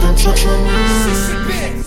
Construction.